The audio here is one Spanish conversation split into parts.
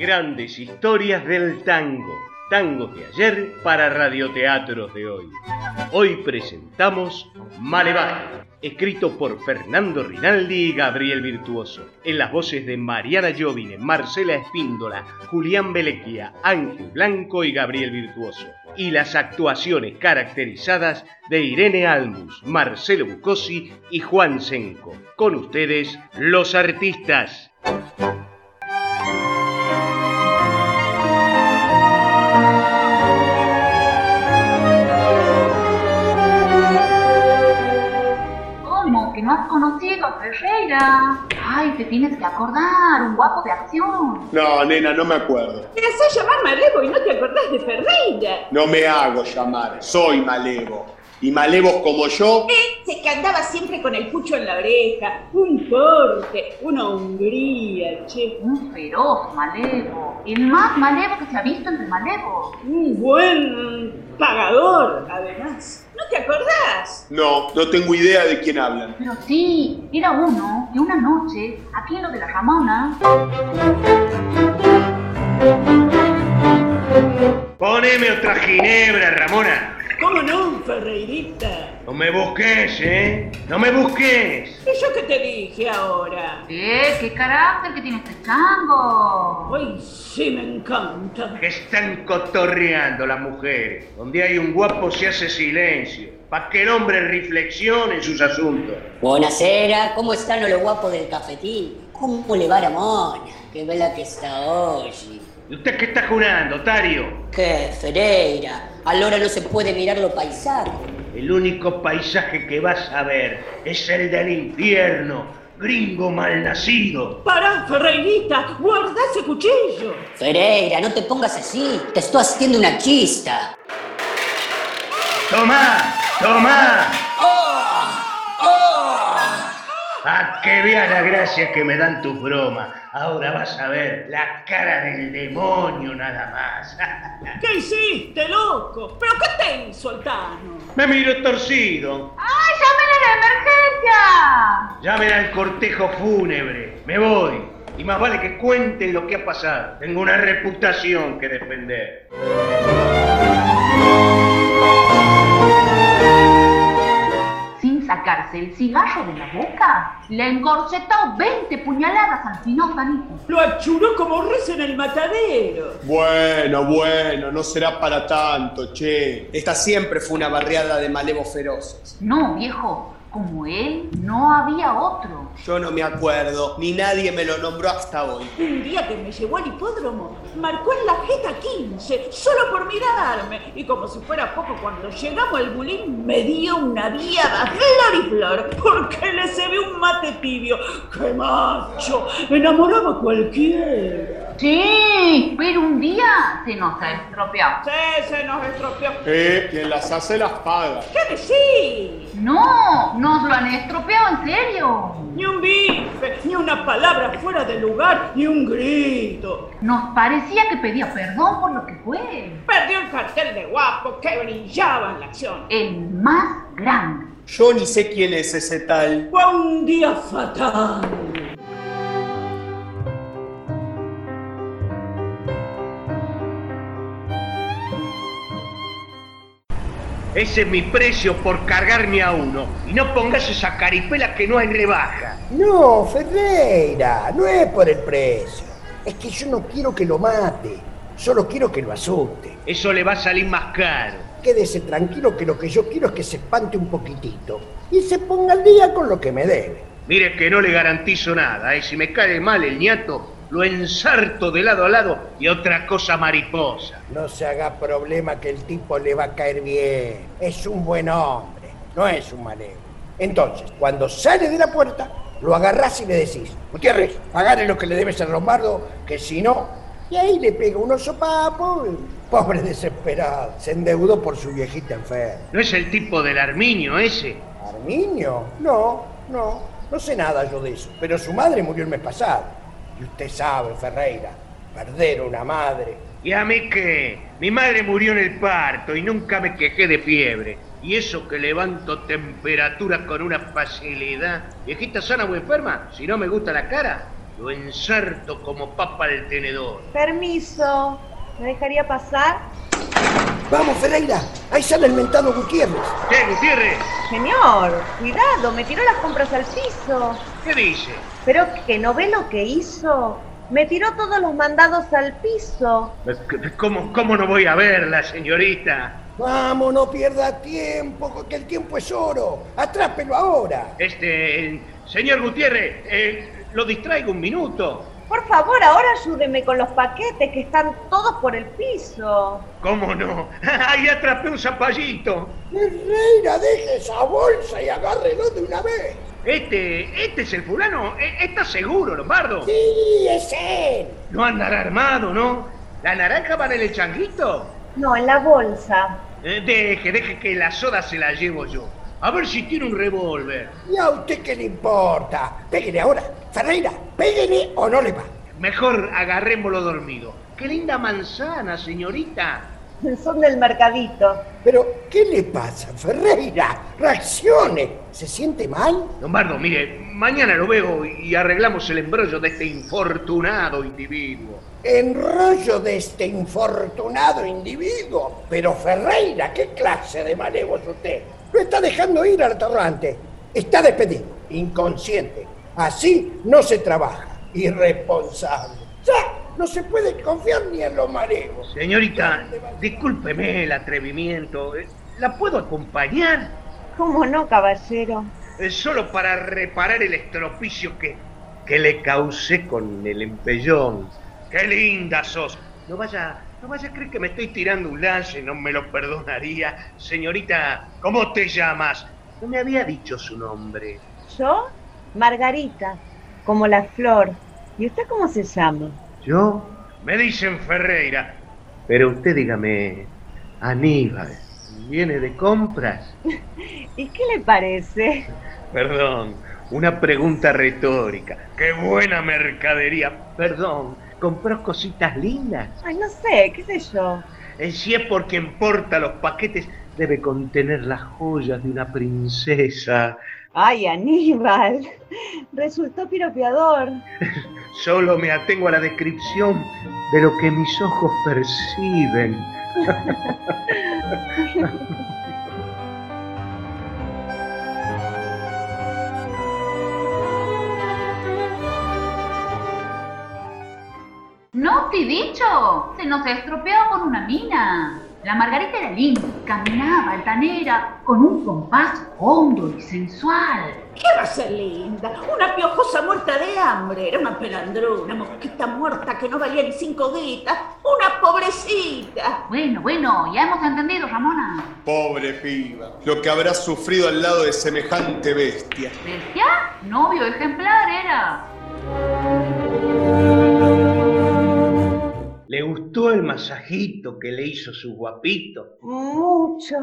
Grandes historias del tango. Tangos de ayer para radioteatros de hoy. Hoy presentamos Malevaje, escrito por Fernando Rinaldi y Gabriel Virtuoso, en las voces de Mariana Jovine, Marcela Espíndola, Julián Belequia, Ángel Blanco y Gabriel Virtuoso, y las actuaciones caracterizadas de Irene Almus, Marcelo Bucosi y Juan Senco. Con ustedes, los artistas. No has conocido a Ferreira? Ay, te tienes que acordar, un guapo de acción. No, nena, no me acuerdo. Te haces llamar Malevo y no te acordás de Ferreira. No me hago llamar, soy malevo. Y malevos como yo, Ese que andaba siempre con el pucho en la oreja, un corte, una hombría, che. Un feroz malevo. El más malevo que se ha visto entre malevos. Un buen pagador, además. ¿No te acordás? no, no tengo idea de quién hablan. Pero sí, era uno que una noche, aquí en lo de la Ramona, Poneme otra ginebra, Ramona. ¿Cómo no, Ferreirita? No me busques, ¿eh? No me busques. ¿Y yo qué te dije ahora? ¿Eh? ¿Qué carácter que tiene este chango? Ay, sí me encanta. Que están cotorreando las mujeres. Donde hay un guapo se hace silencio. Para que el hombre reflexione en sus asuntos. Buonasera, ¿cómo están los guapos del cafetín? ¿Cómo le va la mona? Qué bella que está hoy. ¿Y usted qué está jurando, Tario? ¿Qué, Ferreira? Allora no se puede mirar los paisajes. El único paisaje que vas a ver es el del infierno, gringo malnacido. Pará, Ferreirita, guarda ese cuchillo. Ferreira, no te pongas así. Te estoy haciendo una chista. ¡Tomá! ¡Tomá! ¡A que veas la gracia que me dan tus bromas! Ahora vas a ver la cara del demonio nada más. ¿Qué hiciste, loco? ¿Pero qué te hizo el Tano? me miro torcido. ¡Ay, llamen a la emergencia! Llamen al cortejo fúnebre. Me voy. Y más vale que cuenten lo que ha pasado. Tengo una reputación que defender. Sacarse el cigarro de la boca, le encorsetó 20 puñaladas al finófanito. Lo achuró como res en el matadero. Bueno, bueno, no será para tanto, che. Esta siempre fue una barriada de malevos feroces. No, viejo, como él, no había otro. Yo no me acuerdo, ni nadie me lo nombró hasta hoy. Un día que me llevó al hipódromo, marcó en la jeta 15, solo por mirarme. Y como si fuera poco, cuando llegamos al bulín, me dio una viada flor y flor, porque le se ve un mate tibio. ¡Qué macho! Enamoraba a cualquiera. Sí, pero un día se nos ha estropeado. Sí, se nos estropeó. Eh, quien las hace las paga. ¿Qué decís? No, nos lo han estropeado en serio. Ni un bife, ni una palabra fuera de lugar, ni un grito. Nos parecía que pedía perdón por lo que fue. Perdió el cartel de guapo que brillaba en la acción. El más grande. Yo ni sé quién es ese tal. Fue un día fatal. Ese es mi precio por cargarme a uno. Y no pongas esa caripela que no hay rebaja. No, Ferreira, no es por el precio. Es que yo no quiero que lo mate, solo quiero que lo asuste. Eso le va a salir más caro. Quédese tranquilo que lo que yo quiero es que se espante un poquitito y se ponga al día con lo que me debe. Mire que no le garantizo nada, ¿eh? Si me cae mal el ñato, lo ensarto de lado a lado y otra cosa mariposa. No se haga problema que el tipo le va a caer bien. Es un buen hombre, no es un malevo. Entonces, cuando sale de la puerta, lo agarrás y le decís, Gutiérrez, pagale lo que le debes al Lombardo, que si no... Y ahí le pega unos sopapos. y, Pobre desesperado, se endeudó por su viejita enferma. ¿No es el tipo del Arminio ese? ¿Arminio? No, no, no sé nada yo de eso. Pero su madre murió el mes pasado. Y usted sabe, Ferreira, perder una madre. ¿Y a mí qué? Mi madre murió en el parto y nunca me quejé de fiebre. Y eso que levanto temperatura con una facilidad. Viejita sana o enferma, si no me gusta la cara, lo ensarto como papa al tenedor. Permiso, ¿me dejaría pasar? Vamos, Ferreira, ahí sale el mentado Gutiérrez. ¿Qué, Gutiérrez? Señor, cuidado, me tiró las compras al piso. ¿Qué dice? ¿Pero que no ve lo que hizo? Me tiró todos los mandados al piso. ¿Cómo, cómo no voy a verla, señorita? Vamos, no pierda tiempo, que el tiempo es oro. Atrápelo ahora. Este, señor Gutiérrez, eh, lo distraigo un minuto. Por favor, ahora ayúdeme con los paquetes que están todos por el piso. ¿Cómo no? Ahí atrapé un zapallito. Ferreira, deje esa bolsa y agárrelo de una vez. Este, este es el fulano. E- ¿Estás seguro, Lombardo? Sí, es él. No andará armado, ¿no? ¿La naranja va en el changuito? No, en la bolsa. Eh, deje, deje que la soda se la llevo yo. A ver si tiene un revólver. ¿Y a usted qué le importa? Pégale ahora. Ferreira, pégale o no le va. Mejor agarrémoslo dormido. Qué linda manzana, señorita. Son del mercadito. Pero, ¿qué le pasa, Ferreira? Reaccione. ¿Se siente mal? Lombardo, mire, mañana lo veo y arreglamos el embrollo de este infortunado individuo. Enrollo de este infortunado individuo. Pero, Ferreira, ¿qué clase de malevo es usted? Lo está dejando ir al torrante. Está despedido. Inconsciente. Así no se trabaja. Irresponsable. Ya, no se puede confiar ni en los malevos. Señorita, discúlpeme el atrevimiento. Eh, ¿La puedo acompañar? ¿Cómo no, caballero? Eh, Solo para reparar el estropicio que, que le causé con el empellón. ¡Qué linda sos! No vaya, no vaya a creer que me estoy tirando un lance, no me lo perdonaría. Señorita, ¿cómo te llamas? No me había dicho su nombre. ¿Yo? Margarita, como la flor. ¿Y usted cómo se llama? ¿Yo? Me dicen Ferreira. Pero usted dígame, Aníbal, ¿viene de compras? ¿Y qué le parece? Perdón, una pregunta retórica. ¡Qué buena mercadería! Perdón, ¿compró cositas lindas? Ay, no sé, qué sé yo. Eh, Si es por quien porta los paquetes, debe contener las joyas de una princesa. Ay, Aníbal. Resultó piropeador. Solo me atengo a la descripción de lo que mis ojos perciben. He dicho, se nos estropeó con una mina. La Margarita era linda, caminaba altanera, con un compás hondo y sensual. ¿Qué va a ser linda? Una piojosa muerta de hambre. Era una pelandruna, una mosquita muerta que no valía ni cinco guitas. Una pobrecita. Bueno, bueno, ya hemos entendido, Ramona. Pobre piba, lo que habrá sufrido al lado de semejante bestia. ¿Bestia? Novio ejemplar era. ¿Le gustó el masajito que le hizo su guapito? Mucho,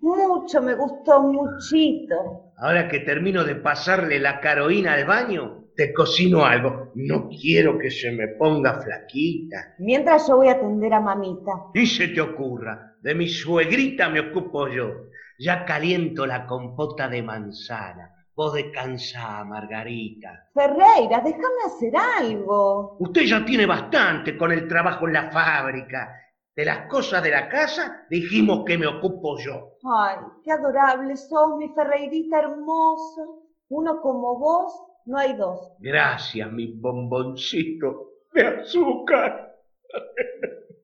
mucho, me gustó muchito. Ahora que termino de pasarle la caroína al baño, te cocino algo. No quiero que se me ponga flaquita. Mientras yo voy a atender a mamita. Ni se te ocurra, de mi suegrita me ocupo yo. Ya caliento la compota de manzana. Vos descansá, Margarita. Ferreira, déjame hacer algo. Usted ya tiene bastante con el trabajo en la fábrica. De las cosas de la casa dijimos que me ocupo yo. Ay, qué adorable sos, mi Ferreirita hermoso. Uno como vos, no hay dos. Gracias, mi bomboncito de azúcar.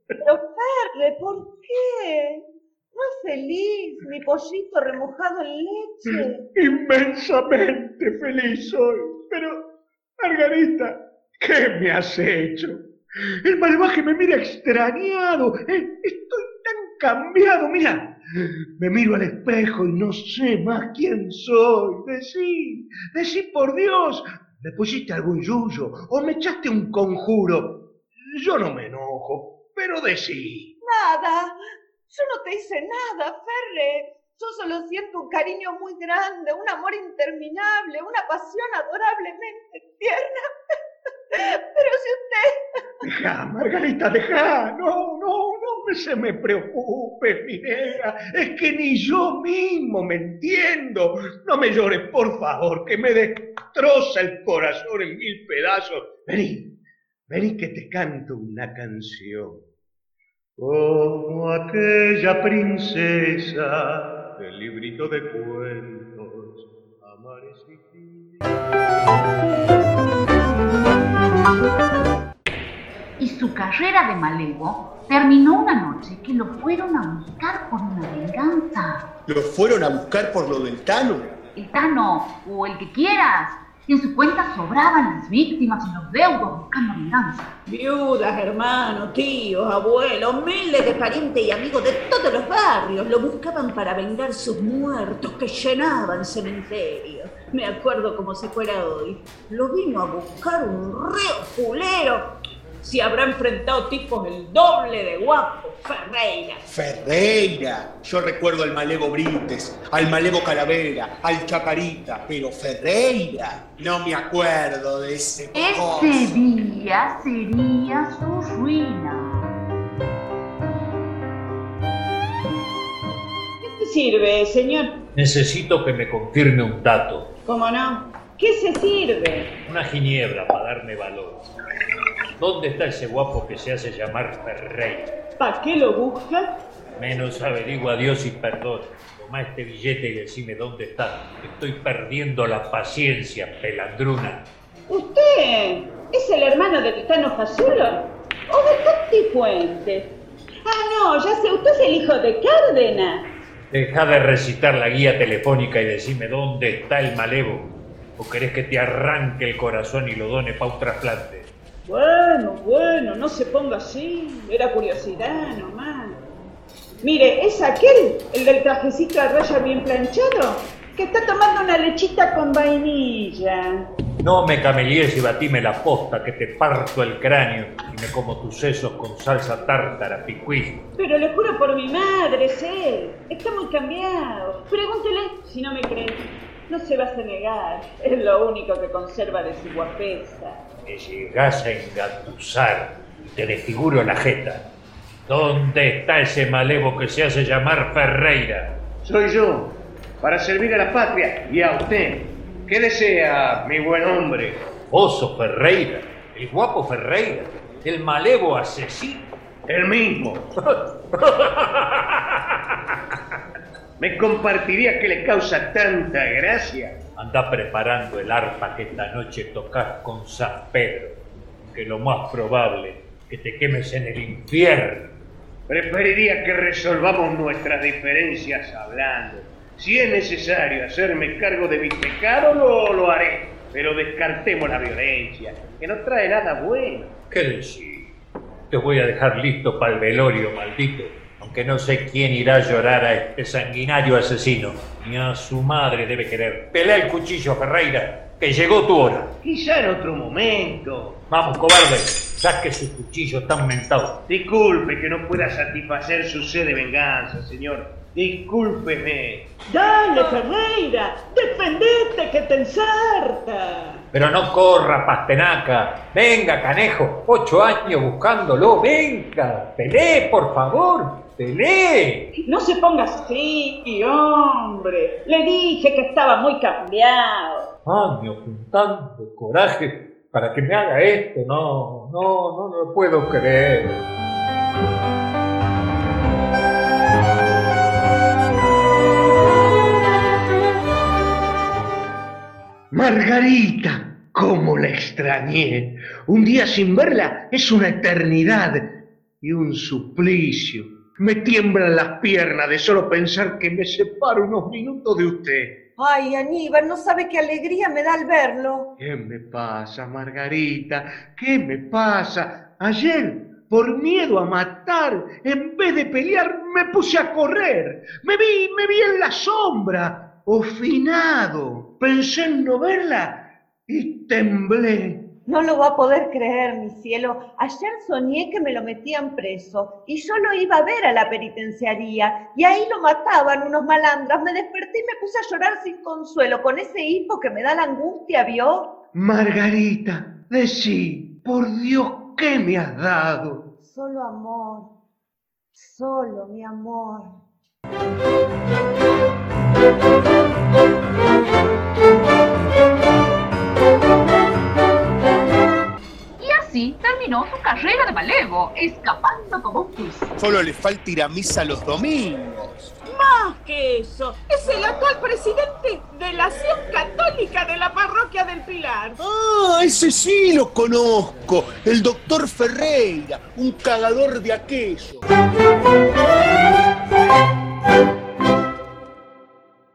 Pero Ferre, ¿por qué? Es feliz, mi pollito remojado en leche. Inmensamente feliz soy. Pero, Margarita, ¿qué me has hecho? El malvaje me mira extrañado. Eh, Estoy tan cambiado. Mira, me miro al espejo y no sé más quién soy. Decí, decí por Dios, ¿me pusiste algún yuyo o me echaste un conjuro? Yo no me enojo, pero decí. Nada, yo no te hice nada, Ferre. Yo solo siento un cariño muy grande, un amor interminable, una pasión adorablemente tierna. Pero si usted... Deja, Margarita, deja. No, no, no se me preocupe, mi. Es que ni yo mismo me entiendo. No me llores, por favor, que me destroza el corazón en mil pedazos Vení, vení que te canto una canción. Como aquella princesa del librito de cuentos, amares Y su carrera de malevo terminó una noche que lo fueron a buscar por una venganza. ¿Lo fueron a buscar por lo del Tano? El Tano, o el que quieras, y en su cuenta sobraban las víctimas y los deudos buscando venganza. Viudas, hermanos, tíos, abuelos, miles de parientes y amigos de todos los barrios lo buscaban para vengar sus muertos que llenaban cementerios. Me acuerdo como si fuera hoy. Lo vino a buscar un reo fulero. Si habrá enfrentado tipos el doble de guapo, Ferreira. Ferreira. Yo recuerdo al Malevo Brites, al Malevo Calavera, al Chacarita, pero Ferreira. No me acuerdo de ese. Ese día sería su ruina. ¿Qué sirve, señor? Necesito que me confirme un dato, ¿Cómo no? ¿Qué se sirve? una ginebra para darme valor. ¿Dónde está ese guapo que se hace llamar Ferreira? ¿Para qué lo busca? Menos averigua Dios y perdón. Toma este billete y decime dónde está. Estoy perdiendo la paciencia, pelandruna. ¿Usted es el hermano de Titano Fazulo? ¿O de Tati Fuentes? Ah, no, ya sé, usted es el hijo de Cárdenas. Deja de recitar la guía telefónica y decime dónde está el malevo. ¿O querés que te arranque el corazón y lo done para un trasplante? Bueno, bueno, no se ponga así. Era curiosidad nomás. Mire, es aquel, el del trajecito a raya bien planchado, que está tomando una lechita con vainilla. No me camelies y batime la posta que te parto el cráneo y me como tus sesos con salsa tártara, picuí. Pero le juro por mi madre, es él. Está muy cambiado. Pregúntele si no me cree. No se va a negar. Es lo único que conserva de su guapesa. Me llegás a engatusar y te desfiguro la jeta. ¿Dónde está ese malevo que se hace llamar Ferreira? Soy yo, para servir a la patria y a usted. ¿Qué desea, mi buen hombre? Oso Ferreira, el guapo Ferreira, el malevo asesino. El mismo. ¿Me compartiría que le causa tanta gracia? Anda preparando el arpa que esta noche tocas con San Pedro, que lo más probable que te quemes en el infierno. Preferiría que resolvamos nuestras diferencias hablando. Si es necesario hacerme cargo de mi pecado, lo, lo haré. Pero descartemos la violencia, que no trae nada bueno. ¿Qué decir? Te voy a dejar listo para el velorio, maldito. Aunque no sé quién irá a llorar a este sanguinario asesino. Ni a su madre debe querer. Pelea el cuchillo, Ferreira, que llegó tu hora. Quizá en otro momento. Vamos, cobarde, saque su cuchillo tan mentado. Disculpe que no pueda satisfacer su sed de venganza, señor. Discúlpeme. Dale, Ferreira, defendete que te ensarta. Pero no corra, pastenaca. Venga, canejo, ocho años buscándolo. Venga, pelee, por favor, pelee. No se ponga así, hombre. Le dije que estaba muy cambiado. Años juntando coraje para que me haga esto. No, no, no lo puedo creer. Margarita, cómo la extrañé. Un día sin verla es una eternidad y un suplicio. Me tiemblan las piernas de solo pensar que me separo unos minutos de usted. Ay, Aníbal, no sabe qué alegría me da al verlo. ¿Qué me pasa, Margarita? ¿Qué me pasa? Ayer, por miedo a matar, en vez de pelear, me puse a correr. Me vi, me vi en la sombra, obstinado. Pensé en no verla y temblé. No lo va a poder creer, mi cielo. Ayer soñé que me lo metían preso y yo lo iba a ver a la penitenciaría y ahí lo mataban unos malandras. Me desperté y me puse a llorar sin consuelo con ese hipo que me da la angustia, ¿vio? Margarita, decí, por Dios, ¿qué me has dado? Solo amor, solo mi amor. Así terminó su carrera de malevo, escapando como un quiz. Solo le falta ir a misa los domingos. Más que eso, es el actual presidente de la acción católica de la parroquia del Pilar. Ah, ese sí lo conozco. El doctor Ferreira, un cagador de aquello.